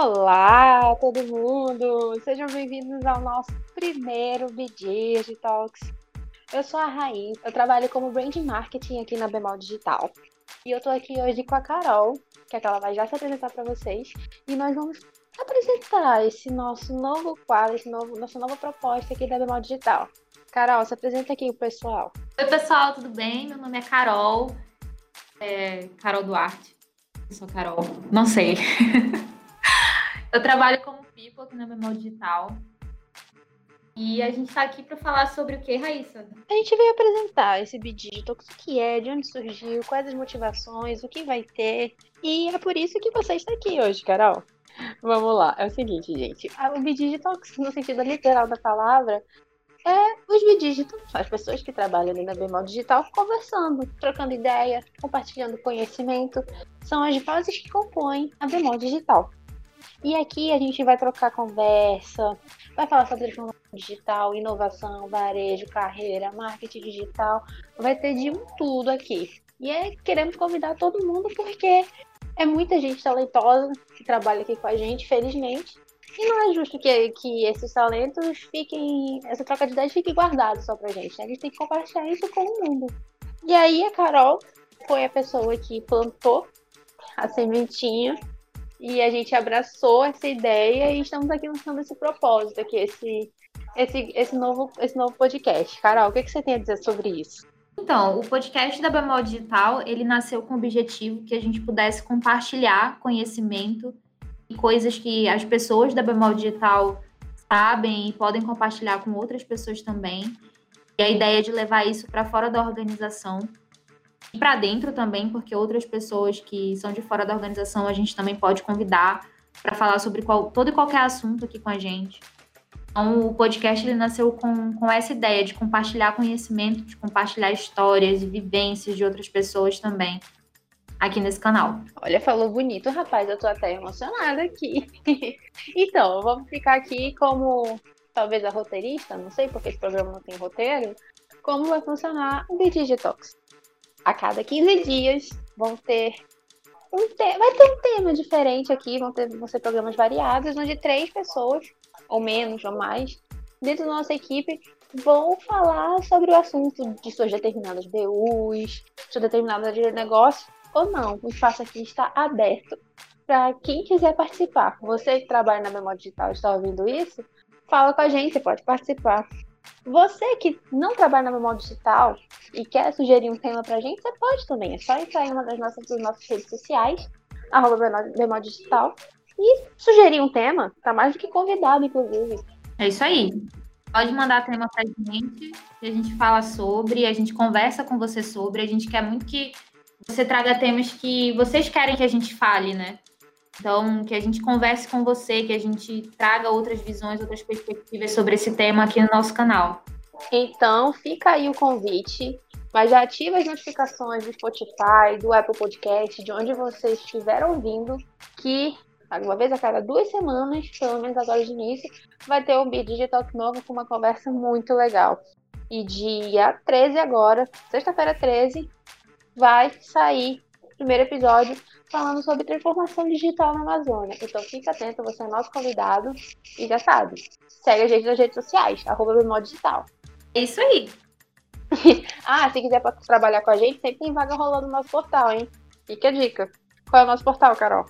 Olá, todo mundo! Sejam bem-vindos ao nosso primeiro BD Talks. Eu sou a Raí, eu trabalho como brand marketing aqui na Bemol Digital. E eu tô aqui hoje com a Carol, que é que ela vai já se apresentar para vocês, e nós vamos apresentar esse nosso novo quadro, esse novo, nossa nova proposta aqui da Bemol Digital. Carol, se apresenta aqui pro pessoal. Oi, pessoal, tudo bem? Meu nome é Carol, é Carol Duarte. Eu sou Carol, não sei. eu trabalho como people aqui na Bemol Digital. E a gente está aqui para falar sobre o que, Raíssa? A gente veio apresentar esse Bidigital, o que é, de onde surgiu, quais as motivações, o que vai ter. E é por isso que você está aqui hoje, Carol. Vamos lá, é o seguinte, gente. O Bidigital, no sentido literal da palavra, é os Bidigital, as pessoas que trabalham ali na Bemol Digital, conversando, trocando ideia, compartilhando conhecimento. São as vozes que compõem a Bemol Digital. E aqui a gente vai trocar conversa, vai falar sobre transformação digital, inovação, varejo, carreira, marketing digital. Vai ter de um tudo aqui. E é, queremos convidar todo mundo porque é muita gente talentosa que trabalha aqui com a gente, felizmente. E não é justo que, que esses talentos fiquem, essa troca de ideias fique guardada só pra gente. Né? A gente tem que compartilhar isso com o mundo. E aí a Carol foi a pessoa que plantou a sementinha e a gente abraçou essa ideia e estamos aqui lançando esse propósito aqui, esse, esse, esse, novo, esse novo podcast. Carol, o que, que você tem a dizer sobre isso? Então, o podcast da Bemol Digital, ele nasceu com o objetivo que a gente pudesse compartilhar conhecimento e coisas que as pessoas da Bemol Digital sabem e podem compartilhar com outras pessoas também. E a ideia é de levar isso para fora da organização para dentro também, porque outras pessoas que são de fora da organização a gente também pode convidar para falar sobre qual, todo e qualquer assunto aqui com a gente. Então, o podcast ele nasceu com, com essa ideia de compartilhar conhecimento, de compartilhar histórias e vivências de outras pessoas também aqui nesse canal. Olha, falou bonito, rapaz, eu tô até emocionada aqui. então, vamos ficar aqui como talvez a roteirista, não sei porque esse programa não tem roteiro, como vai funcionar o Digitox a cada 15 dias vão ter um te... vai ter um tema diferente aqui, vão ter vão ser programas variados, onde três pessoas, ou menos, ou mais, dentro da nossa equipe, vão falar sobre o assunto de suas determinadas BUs, suas determinadas de negócio, ou não. O espaço aqui está aberto para quem quiser participar. Você que trabalha na memória digital está ouvindo isso? Fala com a gente, você pode participar. Você que não trabalha na memória digital e quer sugerir um tema pra gente, você pode também. É só entrar em uma das nossas, das nossas redes sociais, arroba memória digital, e sugerir um tema. Tá mais do que convidado, inclusive. É isso aí. Pode mandar tema pra gente, que a gente fala sobre, a gente conversa com você sobre. A gente quer muito que você traga temas que vocês querem que a gente fale, né? Então, que a gente converse com você, que a gente traga outras visões, outras perspectivas sobre esse tema aqui no nosso canal. Então, fica aí o convite, mas já ativa as notificações do Spotify, do Apple Podcast, de onde você estiver ouvindo, que uma vez a cada duas semanas, pelo menos agora de início, vai ter um Digital novo com uma conversa muito legal. E dia 13 agora, sexta-feira 13, vai sair o primeiro episódio falando sobre transformação digital na Amazônia. Então fica atento, você é nosso convidado e já sabe. Segue a gente nas redes sociais, arroba Digital. É isso aí. ah, se quiser trabalhar com a gente, sempre tem vaga rolando no nosso portal, hein? Fica a dica. Qual é o nosso portal, Carol?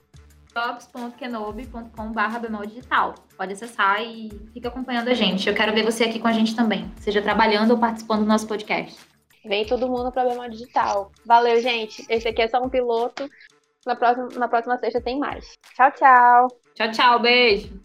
jobs.kenobi.com.br digital. Pode acessar e fica acompanhando a gente. Eu quero ver você aqui com a gente também, seja trabalhando ou participando do nosso podcast. Vem todo mundo para Bemol Digital. Valeu, gente. Esse aqui é só um piloto. Na próxima, na próxima sexta tem mais. Tchau, tchau. Tchau, tchau. Beijo.